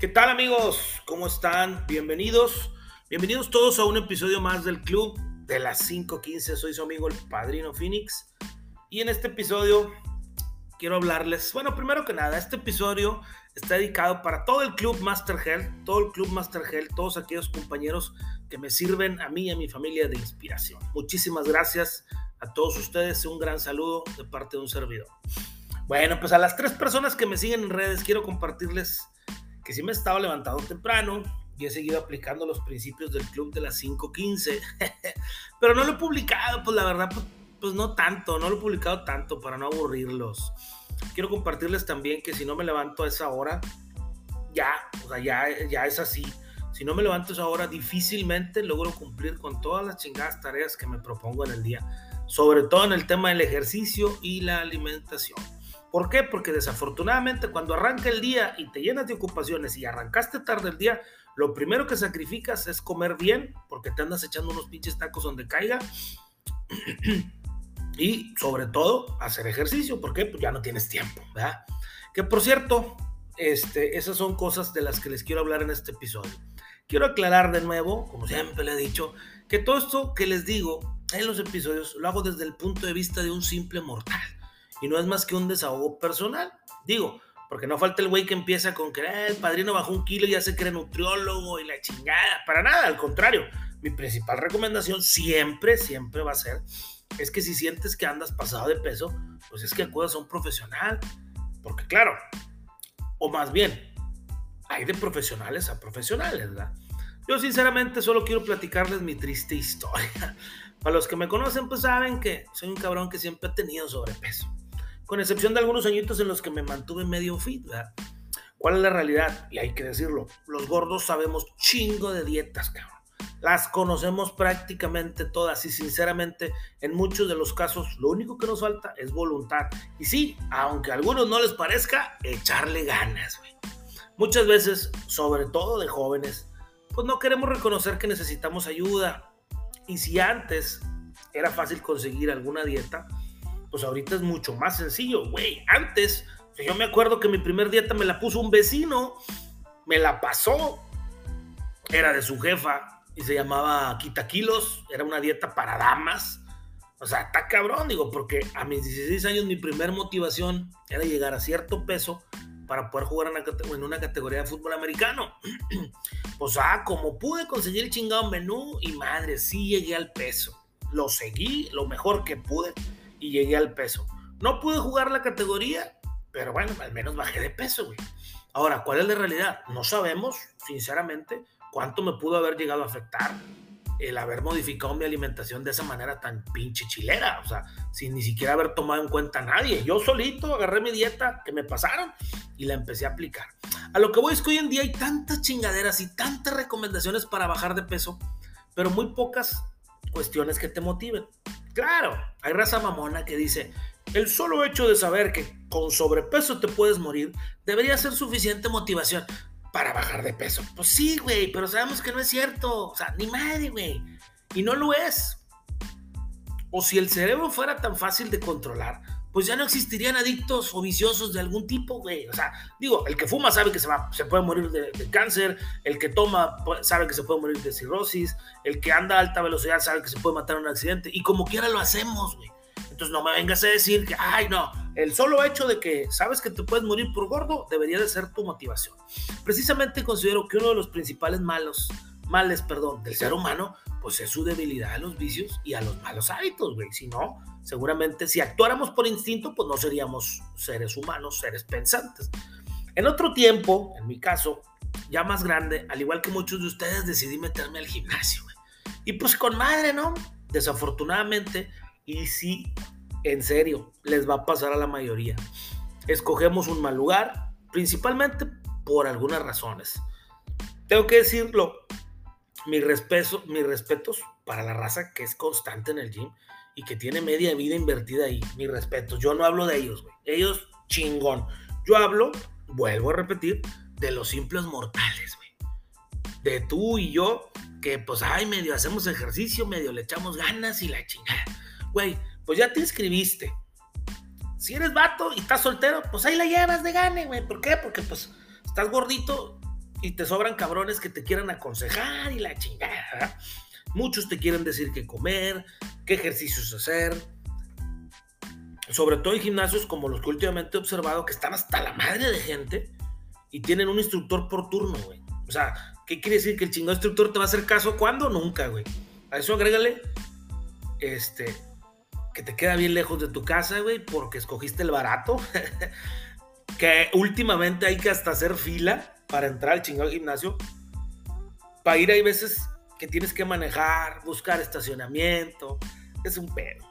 ¿Qué tal amigos? ¿Cómo están? Bienvenidos. Bienvenidos todos a un episodio más del club de las 5.15. Soy su amigo el Padrino Phoenix. Y en este episodio quiero hablarles, bueno, primero que nada, este episodio está dedicado para todo el club Master Health, todo el club Master Health, todos aquellos compañeros que me sirven a mí y a mi familia de inspiración. Muchísimas gracias a todos ustedes. Un gran saludo de parte de un servidor. Bueno, pues a las tres personas que me siguen en redes quiero compartirles que sí me he estado levantando temprano y he seguido aplicando los principios del club de las 5.15, pero no lo he publicado, pues la verdad, pues, pues, no tanto, no lo he publicado tanto para no aburrirlos. Quiero compartirles también que si no me levanto a esa hora, ya, o sea, ya, ya es así. Si no me levanto a esa hora, difícilmente logro cumplir con todas las chingadas tareas que me propongo en el día, sobre todo en el tema del ejercicio y la alimentación. ¿Por qué? Porque desafortunadamente cuando arranca el día y te llenas de ocupaciones y arrancaste tarde el día, lo primero que sacrificas es comer bien, porque te andas echando unos pinches tacos donde caiga. y sobre todo hacer ejercicio, porque pues ya no tienes tiempo, ¿verdad? Que por cierto, este, esas son cosas de las que les quiero hablar en este episodio. Quiero aclarar de nuevo, como siempre le he dicho, que todo esto que les digo en los episodios lo hago desde el punto de vista de un simple mortal y no es más que un desahogo personal. Digo, porque no falta el güey que empieza con que ah, el padrino bajó un kilo y ya se cree nutriólogo y la chingada. Para nada, al contrario. Mi principal recomendación siempre, siempre va a ser, es que si sientes que andas pasado de peso, pues es que acudas a un profesional. Porque claro, o más bien, hay de profesionales a profesionales, ¿verdad? Yo sinceramente solo quiero platicarles mi triste historia. Para los que me conocen, pues saben que soy un cabrón que siempre ha tenido sobrepeso con excepción de algunos añitos en los que me mantuve medio fit, ¿verdad? ¿Cuál es la realidad? Y hay que decirlo, los gordos sabemos chingo de dietas, cabrón. Las conocemos prácticamente todas y sinceramente en muchos de los casos lo único que nos falta es voluntad. Y sí, aunque a algunos no les parezca, echarle ganas, güey. Muchas veces, sobre todo de jóvenes, pues no queremos reconocer que necesitamos ayuda. Y si antes era fácil conseguir alguna dieta, pues ahorita es mucho más sencillo, güey. Antes, yo me acuerdo que mi primer dieta me la puso un vecino, me la pasó, era de su jefa y se llamaba Quita Kilos, era una dieta para damas. O sea, está cabrón, digo, porque a mis 16 años mi primer motivación era llegar a cierto peso para poder jugar en una, categoría de fútbol americano. pues, ah, como pude conseguir el chingado menú y madre, sí llegué al peso. Lo seguí lo mejor que pude y llegué al peso. No pude jugar la categoría, pero bueno, al menos bajé de peso, güey. Ahora, ¿cuál es la realidad? No sabemos, sinceramente, cuánto me pudo haber llegado a afectar el haber modificado mi alimentación de esa manera tan pinche chilera, o sea, sin ni siquiera haber tomado en cuenta a nadie. Yo solito agarré mi dieta que me pasaron y la empecé a aplicar. A lo que voy es que hoy en día hay tantas chingaderas y tantas recomendaciones para bajar de peso, pero muy pocas cuestiones que te motiven. Claro, hay raza mamona que dice, el solo hecho de saber que con sobrepeso te puedes morir debería ser suficiente motivación para bajar de peso. Pues sí, güey, pero sabemos que no es cierto. O sea, ni madre, güey. Y no lo es. O si el cerebro fuera tan fácil de controlar, pues ya no existirían adictos o viciosos de algún tipo, güey. O sea, digo, el que fuma sabe que se, va, se puede morir de, cáncer, el que toma sabe que se puede morir de cirrosis, el que anda a alta velocidad sabe que se puede matar en un accidente, y como quiera lo hacemos, güey. Entonces no me vengas a decir que, ay, no, el solo hecho de que sabes que te puedes morir por gordo debería de ser tu motivación. Precisamente considero que uno de los principales malos, males, perdón, del ser humano, pues es su debilidad a los vicios y a los malos hábitos, güey. Si no, seguramente si actuáramos por instinto, pues no seríamos seres humanos, seres pensantes. En otro tiempo, en mi caso, ya más grande, al igual que muchos de ustedes, decidí meterme al gimnasio. Y pues con madre, ¿no? Desafortunadamente, y sí, en serio, les va a pasar a la mayoría. Escogemos un mal lugar, principalmente por algunas razones. Tengo que decirlo, mis, respeto, mis respetos para la raza que es constante en el gym y que tiene media vida invertida ahí. Mi respeto. Yo no hablo de ellos, güey. Ellos chingón. Yo hablo, vuelvo a repetir, de los simples mortales, güey. De tú y yo, que pues, ay, medio hacemos ejercicio, medio le echamos ganas y la chingada. Güey, pues ya te inscribiste. Si eres vato y estás soltero, pues ahí la llevas de gane, güey. ¿Por qué? Porque pues estás gordito y te sobran cabrones que te quieran aconsejar y la chingada. Muchos te quieren decir qué comer, qué ejercicios hacer. Sobre todo en gimnasios como los que últimamente he observado que están hasta la madre de gente y tienen un instructor por turno, güey. O sea, ¿qué quiere decir? ¿Que el chingado instructor te va a hacer caso cuando? Nunca, güey. A eso agrégale, este, que te queda bien lejos de tu casa, güey, porque escogiste el barato. que últimamente hay que hasta hacer fila para entrar al chingado gimnasio. Para ir hay veces que tienes que manejar, buscar estacionamiento. Es un pedo.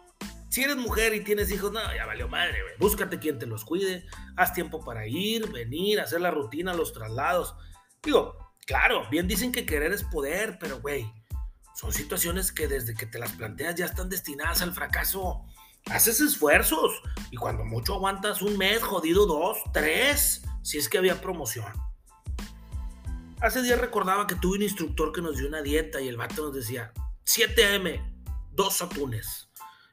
Si eres mujer y tienes hijos, no, ya valió madre, güey. Búscate quien te los cuide. Haz tiempo para ir, venir, hacer la rutina, los traslados. Digo, claro, bien dicen que querer es poder, pero, güey, son situaciones que desde que te las planteas ya están destinadas al fracaso. Haces esfuerzos y cuando mucho aguantas un mes, jodido dos, tres, si es que había promoción. Hace días recordaba que tuve un instructor que nos dio una dieta y el vato nos decía 7 a.m., dos atunes.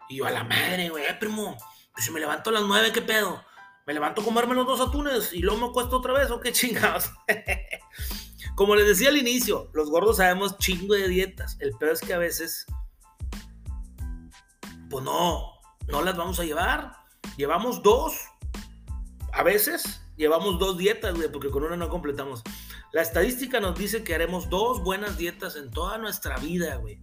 Y yo a la madre, güey, primo, pues si me levanto a las 9, ¿qué pedo? ¿Me levanto a comerme los dos atunes y luego me acuesto otra vez o qué chingados? Como les decía al inicio, los gordos sabemos chingo de dietas. El peor es que a veces, pues no, no las vamos a llevar. Llevamos dos. A veces llevamos dos dietas, güey, porque con una no completamos. La estadística nos dice que haremos dos buenas dietas en toda nuestra vida, güey.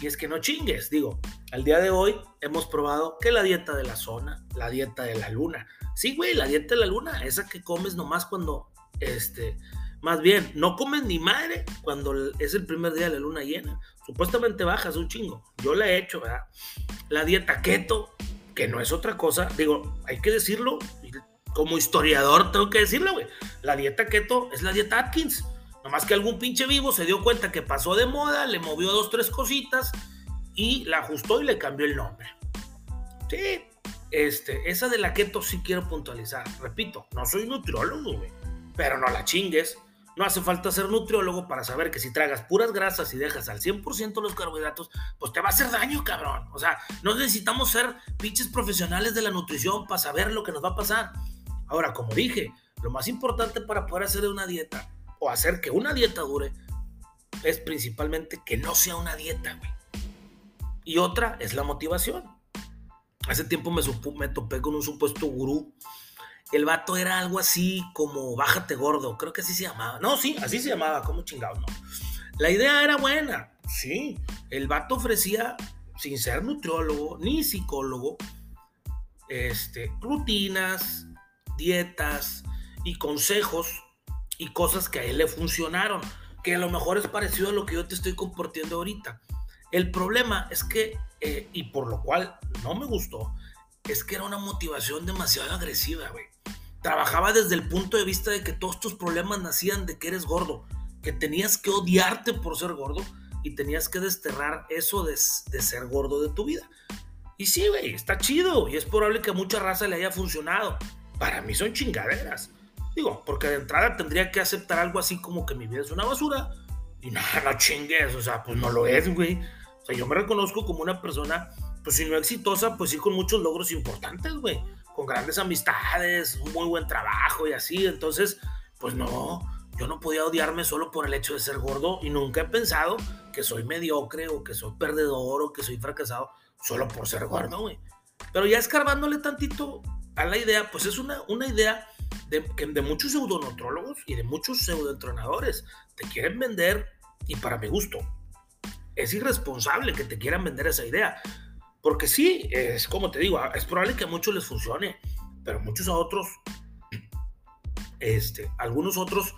Y es que no chingues, digo, al día de hoy hemos probado que la dieta de la zona, la dieta de la luna. Sí, güey, la dieta de la luna, esa que comes nomás cuando, este, más bien, no comes ni madre cuando es el primer día de la luna llena. Supuestamente bajas un chingo. Yo la he hecho, ¿verdad? La dieta keto, que no es otra cosa. Digo, hay que decirlo. Como historiador tengo que decirlo, güey. La dieta keto es la dieta Atkins. Nomás que algún pinche vivo se dio cuenta que pasó de moda, le movió dos, tres cositas y la ajustó y le cambió el nombre. Sí, este, esa de la keto sí quiero puntualizar. Repito, no soy nutriólogo, güey. Pero no la chingues. No hace falta ser nutriólogo para saber que si tragas puras grasas y dejas al 100% los carbohidratos, pues te va a hacer daño, cabrón. O sea, no necesitamos ser pinches profesionales de la nutrición para saber lo que nos va a pasar. Ahora, como dije, lo más importante para poder hacer una dieta o hacer que una dieta dure es principalmente que no sea una dieta, güey. Y otra es la motivación. Hace tiempo me, me topé con un supuesto gurú el vato era algo así como bájate gordo, creo que así se llamaba. No, sí, así se llamaba, como chingado, no. La idea era buena, sí. El vato ofrecía, sin ser nutriólogo ni psicólogo, este, rutinas, dietas y consejos y cosas que a él le funcionaron, que a lo mejor es parecido a lo que yo te estoy compartiendo ahorita. El problema es que, eh, y por lo cual no me gustó, es que era una motivación demasiado agresiva, güey trabajaba desde el punto de vista de que todos tus problemas nacían de que eres gordo, que tenías que odiarte por ser gordo y tenías que desterrar eso de, ser gordo de tu vida. Y sí, güey, está chido y es probable que a mucha raza le haya funcionado. Para mí son chingaderas. Digo, porque de entrada tendría que aceptar algo así como que mi vida es una basura. Y nada, no chingues, o sea, pues no lo es, güey. O sea, yo me reconozco como una persona, pues si no exitosa, pues sí con muchos logros importantes, güey con grandes amistades, un muy buen trabajo y así. Entonces, pues no, yo no podía odiarme solo por el hecho de ser gordo y nunca he pensado que soy mediocre o que soy perdedor o que soy fracasado solo por ser gordo, güey. Pero ya escarbándole tantito a la idea, pues es una, una idea de, de muchos pseudonotrólogos y de muchos pseudoentrenadores. Te quieren vender, y para mi gusto, es irresponsable que te quieran vender esa idea. Porque sí, es como te digo, es probable que a muchos les funcione, pero muchos a otros, este, algunos otros,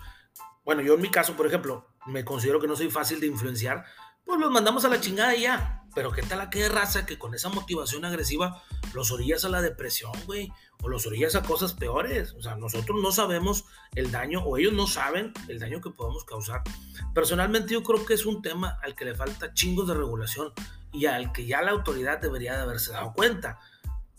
bueno, yo en mi caso, por ejemplo, me considero que no soy fácil de influenciar, pues los mandamos a la chingada y ya. Pero qué tal aquella raza que con esa motivación agresiva los orillas a la depresión, güey, o los orillas a cosas peores. O sea, nosotros no sabemos el daño, o ellos no saben el daño que podemos causar. Personalmente yo creo que es un tema al que le falta chingos de regulación y al que ya la autoridad debería de haberse dado cuenta.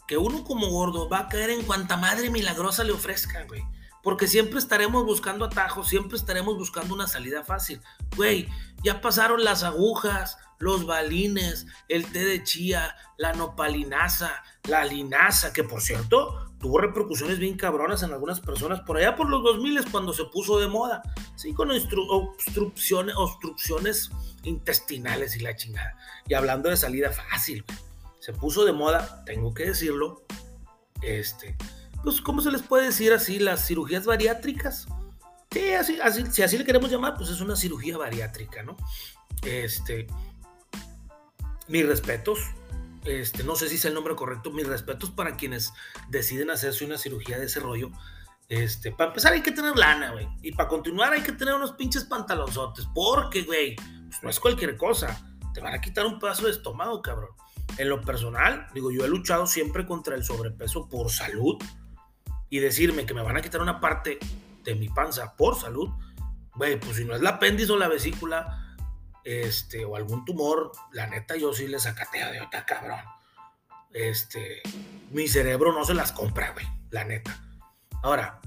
Que uno como gordo va a caer en cuanta madre milagrosa le ofrezca, güey. Porque siempre estaremos buscando atajos, siempre estaremos buscando una salida fácil. Güey, Ya pasaron las agujas, los balines, el té de chía, la nopalinaza, la linaza, que por cierto tuvo repercusiones bien cabronas en algunas personas por allá por los 2000 cuando se puso de moda, sí, con obstrucciones, obstrucciones intestinales y la chingada. Y hablando de salida fácil, se puso de moda, tengo que decirlo, este, pues, ¿cómo se les puede decir así? Las cirugías bariátricas. Sí, así, así, si así le queremos llamar, pues es una cirugía bariátrica, ¿no? Este, mis respetos, este, no sé si es el nombre correcto, mis respetos para quienes deciden hacerse una cirugía de ese rollo. Este, para empezar hay que tener lana, güey. Y para continuar hay que tener unos pinches pantalonzotes. Porque, güey, pues no es cualquier cosa. Te van a quitar un pedazo de estómago, cabrón. En lo personal, digo, yo he luchado siempre contra el sobrepeso por salud. Y decirme que me van a quitar una parte de mi panza por salud, güey, pues si no es la apéndice o la vesícula, este, o algún tumor, la neta yo sí le sacateo de otra cabrón. Este, mi cerebro no se las compra, güey, la neta. Ahora,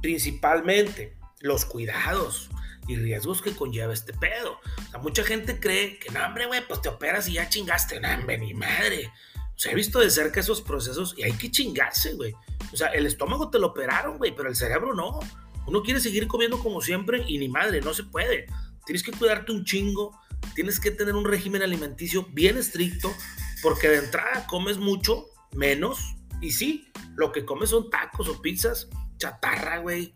principalmente los cuidados y riesgos que conlleva este pedo. O sea, mucha gente cree que, no, hombre, güey, pues te operas y ya chingaste. No, hombre, mi madre. O sea, he visto de cerca esos procesos y hay que chingarse, güey. O sea, el estómago te lo operaron, güey, pero el cerebro no. Uno quiere seguir comiendo como siempre y ni madre, no se puede. Tienes que cuidarte un chingo, tienes que tener un régimen alimenticio bien estricto, porque de entrada comes mucho, menos, y sí, lo que comes son tacos o pizzas, chatarra, güey.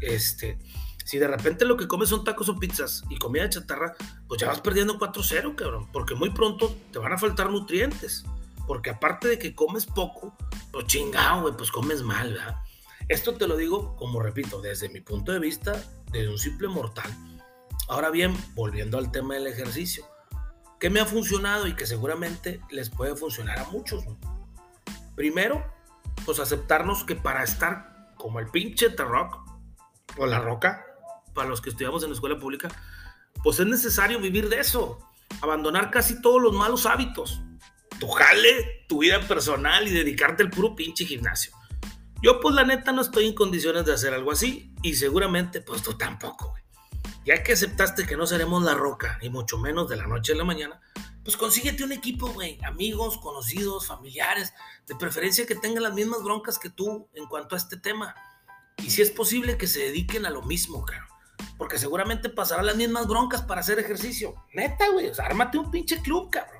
Este, si de repente lo que comes son tacos o pizzas y comida chatarra, pues ya vas perdiendo 4-0, cabrón, porque muy pronto te van a faltar nutrientes. Porque aparte de que comes poco, pues chingado, güey, pues comes mal, ¿verdad? Esto te lo digo, como repito, desde mi punto de vista, desde un simple mortal. Ahora bien, volviendo al tema del ejercicio, ¿qué me ha funcionado y que seguramente les puede funcionar a muchos? Primero, pues aceptarnos que para estar como el pinche T-Rock o la roca, para los que estudiamos en la escuela pública, pues es necesario vivir de eso, abandonar casi todos los malos hábitos, tu jale, tu vida personal y dedicarte al puro pinche gimnasio. Yo pues la neta no estoy en condiciones de hacer algo así y seguramente pues tú tampoco, güey. Ya que aceptaste que no seremos la roca, ni mucho menos de la noche a la mañana, pues consíguete un equipo, güey. Amigos, conocidos, familiares, de preferencia que tengan las mismas broncas que tú en cuanto a este tema. Y si es posible que se dediquen a lo mismo, cabrón. Porque seguramente pasarán las mismas broncas para hacer ejercicio. Neta, güey. O ármate un pinche club, cabrón.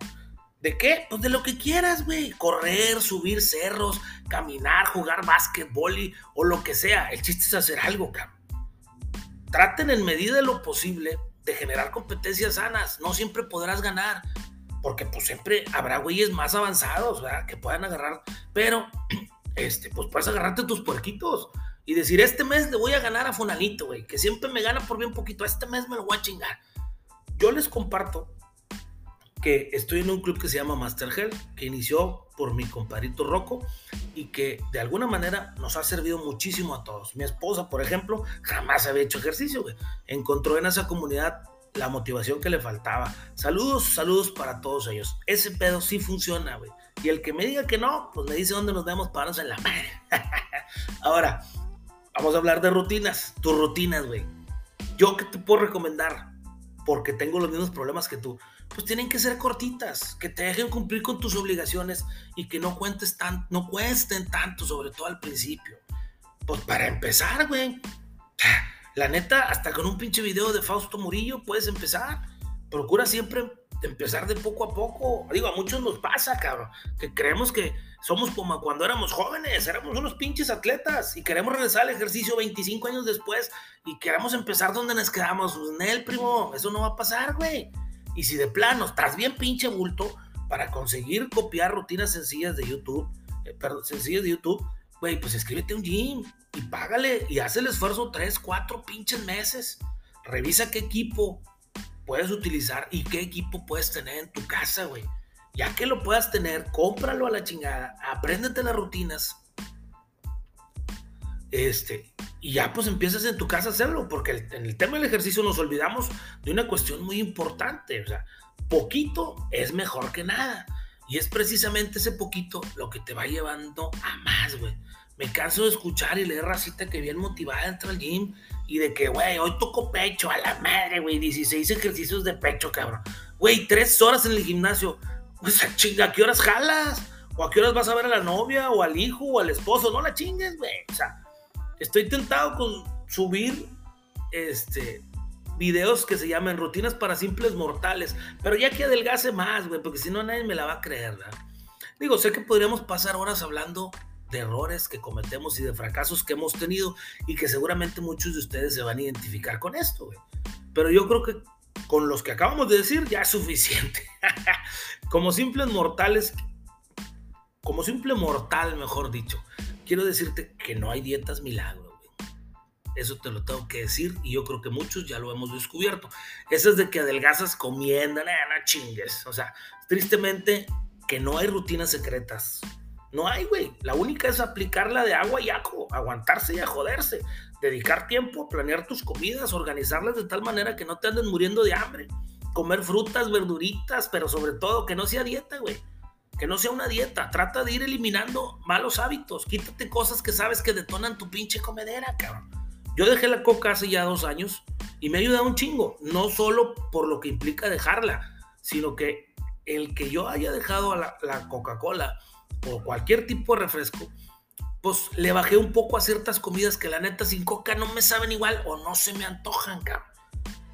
¿De qué? Pues de lo que quieras, güey. Correr, subir cerros, caminar, jugar básquetbol o lo que sea. El chiste es hacer algo, cabrón. Traten en medida de lo posible de generar competencias sanas. No siempre podrás ganar. Porque pues siempre habrá güeyes más avanzados, ¿verdad? Que puedan agarrar. Pero, este, pues puedes agarrarte tus puerquitos y decir, este mes le voy a ganar a Fonalito, güey. Que siempre me gana por bien poquito. Este mes me lo voy a chingar. Yo les comparto que estoy en un club que se llama Master Health, que inició por mi compadrito Rocco y que de alguna manera nos ha servido muchísimo a todos. Mi esposa, por ejemplo, jamás había hecho ejercicio, güey. Encontró en esa comunidad la motivación que le faltaba. Saludos, saludos para todos ellos. Ese pedo sí funciona, güey. Y el que me diga que no, pues me dice dónde nos vemos para en la madre. Ahora, vamos a hablar de rutinas. Tus rutinas, güey. Yo qué te puedo recomendar, porque tengo los mismos problemas que tú pues tienen que ser cortitas, que te dejen cumplir con tus obligaciones y que no cuentes tan, no cuesten tanto, sobre todo al principio. Pues para empezar, güey. La neta, hasta con un pinche video de Fausto Murillo puedes empezar. Procura siempre empezar de poco a poco. Digo, a muchos nos pasa, cabrón, que creemos que somos como cuando éramos jóvenes, éramos unos pinches atletas y queremos regresar al ejercicio 25 años después y queremos empezar donde nos quedamos. en el primo, eso no va a pasar, güey. Y si de plano estás bien pinche bulto para conseguir copiar rutinas sencillas de YouTube, eh, perdón, sencillas de YouTube, güey, pues escríbete un gym y págale y haz el esfuerzo tres, cuatro pinches meses. Revisa qué equipo puedes utilizar y qué equipo puedes tener en tu casa, güey. Ya que lo puedas tener, cómpralo a la chingada, apréndete las rutinas. Este, y ya pues empiezas en tu casa a hacerlo, porque en el tema del ejercicio nos olvidamos de una cuestión muy importante, o sea, poquito es mejor que nada. Y es precisamente ese poquito lo que te va llevando a más, güey. me canso de escuchar y leer racita que bien motivada entra al gym y de que, güey, hoy toco pecho a la madre, güey, 16 ejercicios de pecho, cabrón. Güey, tres horas en el gimnasio. Pues a chinga, ¿a qué horas jalas? ¿O a qué horas vas a ver a la novia o al hijo o al esposo? No la chingues, güey. O sea, estoy tentado con subir este videos que se llaman rutinas para simples mortales, pero ya que adelgase más, güey, porque si no nadie me la va a creer, ¿verdad? Digo, sé que podríamos pasar horas hablando de errores que cometemos y de fracasos que hemos tenido y que seguramente muchos de ustedes se van a identificar con esto, güey. Pero yo creo que con los que acabamos de decir ya es suficiente. como simples mortales, como simple mortal, mejor dicho, quiero decirte que no hay dietas milagro. Güey. Eso te lo tengo que decir y yo creo que muchos ya lo hemos descubierto. Eso es de que adelgazas comiendo, no, no chingues. O sea, tristemente que no hay rutinas secretas. No hay, güey. La única es aplicarla de agua y ajo, aguantarse y a joderse, dedicar tiempo a planear tus comidas, organizarlas de tal manera que no te anden muriendo de hambre, comer frutas, verduritas, pero sobre todo que no sea dieta, güey. Que no sea una dieta. Trata de ir eliminando malos hábitos. Quítate cosas que sabes que detonan tu pinche comedera, cabrón. Yo dejé la coca hace ya dos años y me ha ayudado un chingo. No solo por lo que implica dejarla, sino que el que yo haya dejado la, la Coca-Cola o cualquier tipo de refresco, pues le bajé un poco a ciertas comidas que la neta sin coca no me saben igual o no se me antojan, cabrón.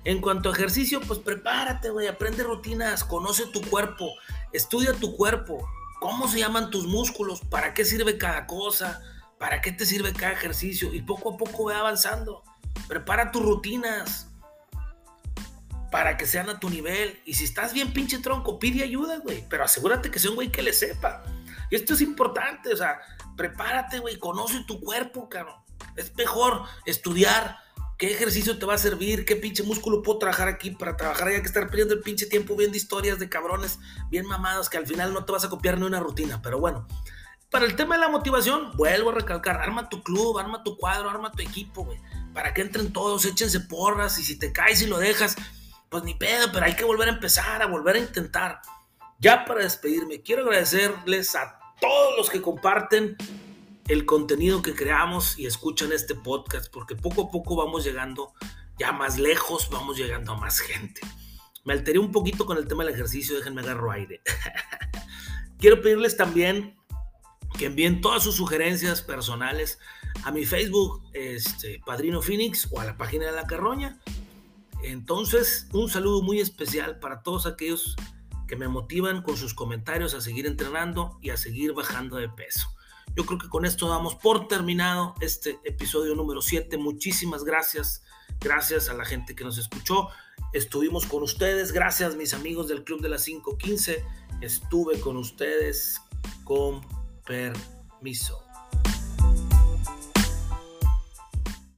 En cuanto a ejercicio, pues prepárate, güey, aprende rutinas, conoce tu cuerpo, estudia tu cuerpo, cómo se llaman tus músculos, para qué sirve cada cosa, para qué te sirve cada ejercicio y poco a poco ve avanzando. Prepara tus rutinas para que sean a tu nivel y si estás bien pinche tronco, pide ayuda, güey, pero asegúrate que sea un güey que le sepa. Y esto es importante, o sea, prepárate, güey, conoce tu cuerpo, cabrón. Es mejor estudiar qué ejercicio te va a servir, qué pinche músculo puedo trabajar aquí para trabajar allá que estar perdiendo el pinche tiempo viendo historias de cabrones bien mamados que al final no te vas a copiar ni una rutina. Pero bueno, para el tema de la motivación, vuelvo a recalcar, arma tu club, arma tu cuadro, arma tu equipo, güey. Para que entren todos, échense porras y si te caes y lo dejas, pues ni pedo, pero hay que volver a empezar, a volver a intentar. Ya para despedirme, quiero agradecerles a todos los que comparten el contenido que creamos y escuchan este podcast, porque poco a poco vamos llegando ya más lejos, vamos llegando a más gente. Me alteré un poquito con el tema del ejercicio, déjenme agarro aire. Quiero pedirles también que envíen todas sus sugerencias personales a mi Facebook, este, Padrino Phoenix, o a la página de La Carroña. Entonces, un saludo muy especial para todos aquellos que me motivan con sus comentarios a seguir entrenando y a seguir bajando de peso. Yo creo que con esto damos por terminado este episodio número 7. Muchísimas gracias. Gracias a la gente que nos escuchó. Estuvimos con ustedes. Gracias mis amigos del Club de las 515. Estuve con ustedes con permiso.